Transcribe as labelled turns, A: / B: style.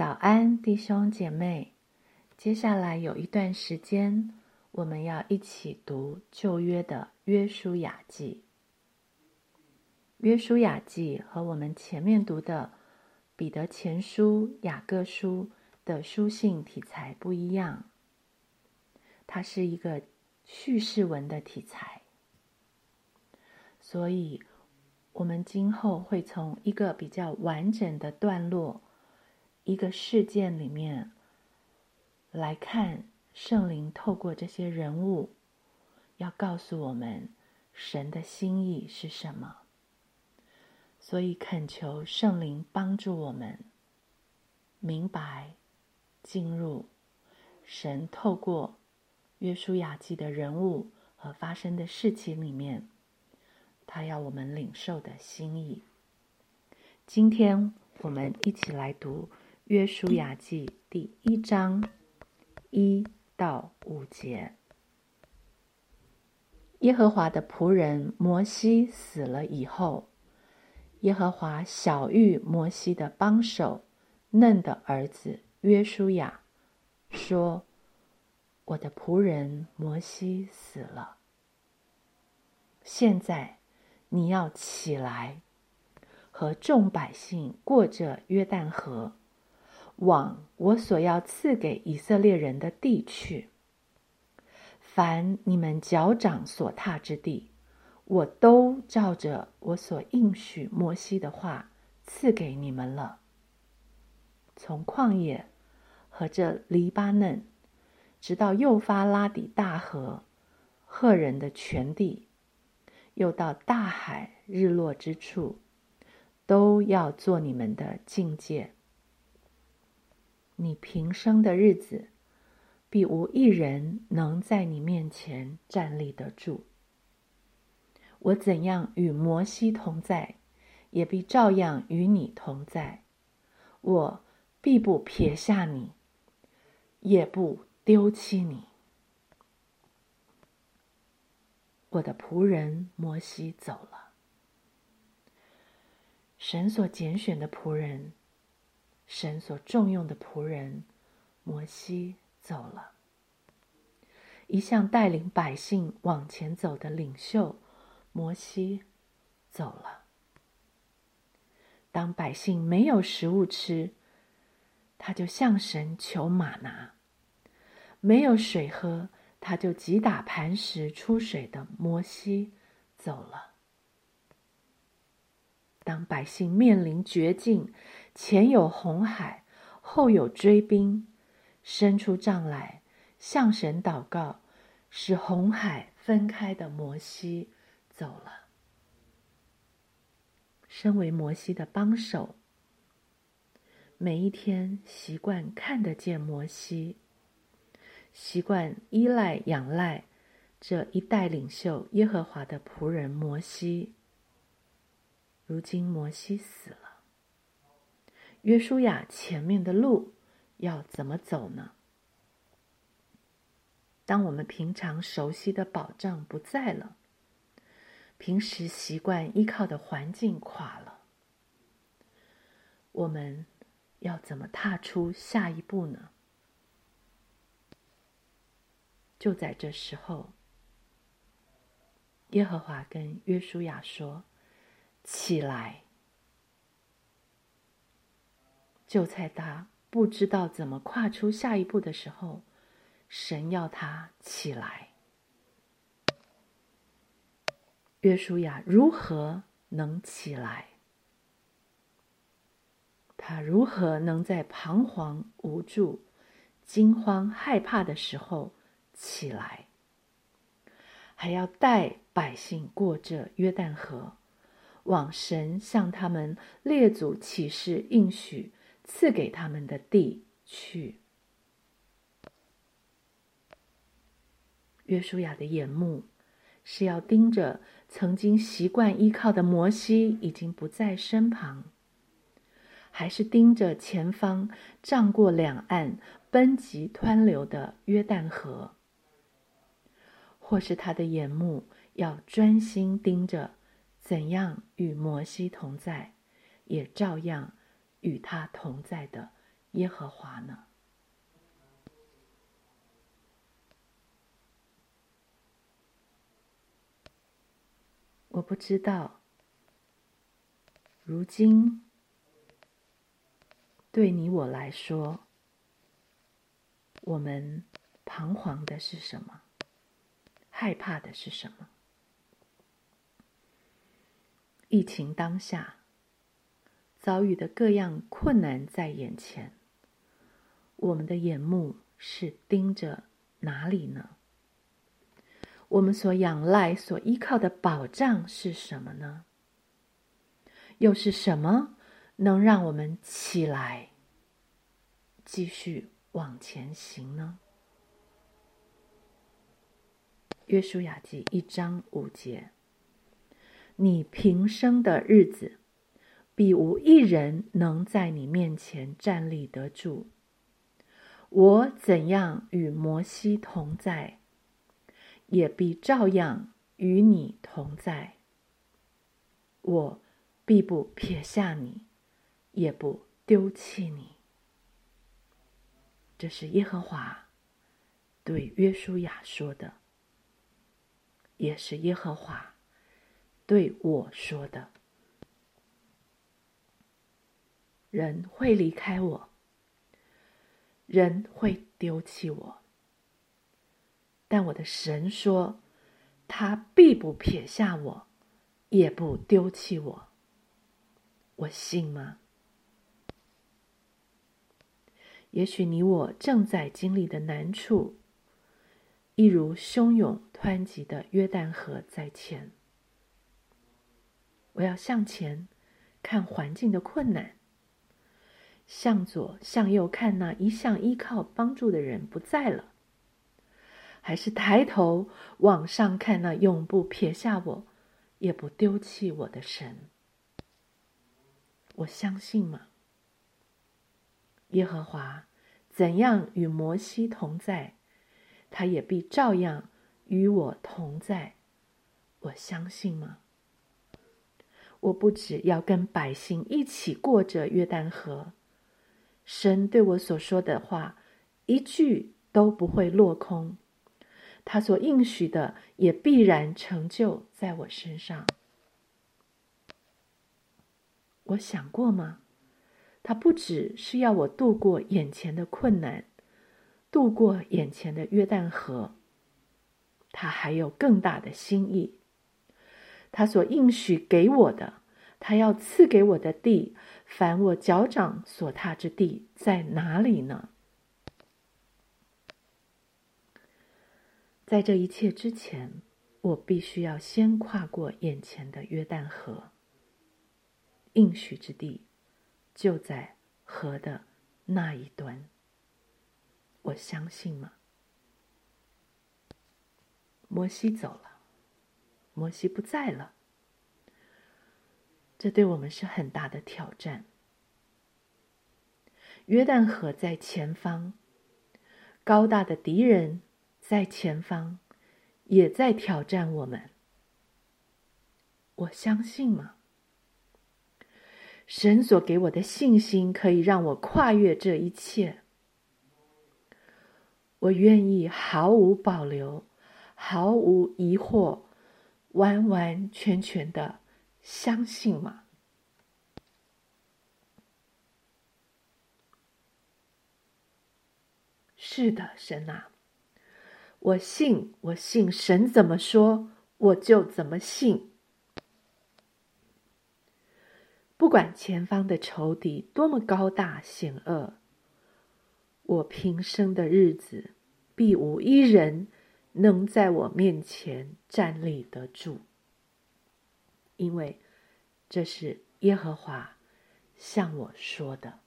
A: 早安，弟兄姐妹。接下来有一段时间，我们要一起读旧约的约书亚记。约书亚记和我们前面读的彼得前书、雅各书的书信题材不一样，它是一个叙事文的题材，所以我们今后会从一个比较完整的段落。一个事件里面来看，圣灵透过这些人物，要告诉我们神的心意是什么。所以恳求圣灵帮助我们明白进入神透过约书亚记的人物和发生的事情里面，他要我们领受的心意。今天我们一起来读。约书亚记第一章一到五节：耶和华的仆人摩西死了以后，耶和华小谕摩西的帮手嫩的儿子约书亚说：“我的仆人摩西死了，现在你要起来，和众百姓过着约旦河。”往我所要赐给以色列人的地去，凡你们脚掌所踏之地，我都照着我所应许摩西的话赐给你们了。从旷野和这黎巴嫩，直到幼发拉底大河，赫人的全地，又到大海日落之处，都要做你们的境界。你平生的日子，必无一人能在你面前站立得住。我怎样与摩西同在，也必照样与你同在。我必不撇下你，也不丢弃你。我的仆人摩西走了，神所拣选的仆人。神所重用的仆人摩西走了，一向带领百姓往前走的领袖摩西走了。当百姓没有食物吃，他就向神求马拿；没有水喝，他就击打磐石出水的摩西走了。当百姓面临绝境，前有红海，后有追兵，伸出杖来向神祷告，使红海分开的摩西走了。身为摩西的帮手，每一天习惯看得见摩西，习惯依赖仰赖这一代领袖耶和华的仆人摩西。如今摩西死了。约书亚前面的路要怎么走呢？当我们平常熟悉的保障不在了，平时习惯依靠的环境垮了，我们要怎么踏出下一步呢？就在这时候，耶和华跟约书亚说：“起来。”就在他不知道怎么跨出下一步的时候，神要他起来。约书亚如何能起来？他如何能在彷徨无助、惊慌害怕的时候起来？还要带百姓过这约旦河，往神向他们列祖起誓应许。赐给他们的地去。约书亚的眼目是要盯着曾经习惯依靠的摩西已经不在身旁，还是盯着前方涨过两岸、奔急湍流的约旦河？或是他的眼目要专心盯着怎样与摩西同在，也照样。与他同在的耶和华呢？我不知道，如今对你我来说，我们彷徨的是什么？害怕的是什么？疫情当下，遭遇的各样困难在眼前，我们的眼目是盯着哪里呢？我们所仰赖、所依靠的保障是什么呢？又是什么能让我们起来，继续往前行呢？约书亚记一章五节。你平生的日子，必无一人能在你面前站立得住。我怎样与摩西同在，也必照样与你同在。我必不撇下你，也不丢弃你。这是耶和华对约书亚说的，也是耶和华。对我说的：“人会离开我，人会丢弃我，但我的神说，他必不撇下我，也不丢弃我。我信吗？也许你我正在经历的难处，一如汹涌湍急的约旦河在前。”我要向前看环境的困难，向左向右看那一向依靠帮助的人不在了，还是抬头往上看那永不撇下我、也不丢弃我的神？我相信吗？耶和华怎样与摩西同在，他也必照样与我同在。我相信吗？我不只要跟百姓一起过着约旦河，神对我所说的话一句都不会落空，他所应许的也必然成就在我身上。我想过吗？他不只是要我度过眼前的困难，度过眼前的约旦河，他还有更大的心意。他所应许给我的，他要赐给我的地，凡我脚掌所踏之地，在哪里呢？在这一切之前，我必须要先跨过眼前的约旦河。应许之地就在河的那一端。我相信吗？摩西走了。摩西不在了，这对我们是很大的挑战。约旦河在前方，高大的敌人在前方，也在挑战我们。我相信吗？神所给我的信心可以让我跨越这一切。我愿意毫无保留，毫无疑惑。完完全全的相信吗？是的，神啊，我信，我信神怎么说，我就怎么信。不管前方的仇敌多么高大险恶，我平生的日子必无一人。能在我面前站立得住，因为这是耶和华向我说的。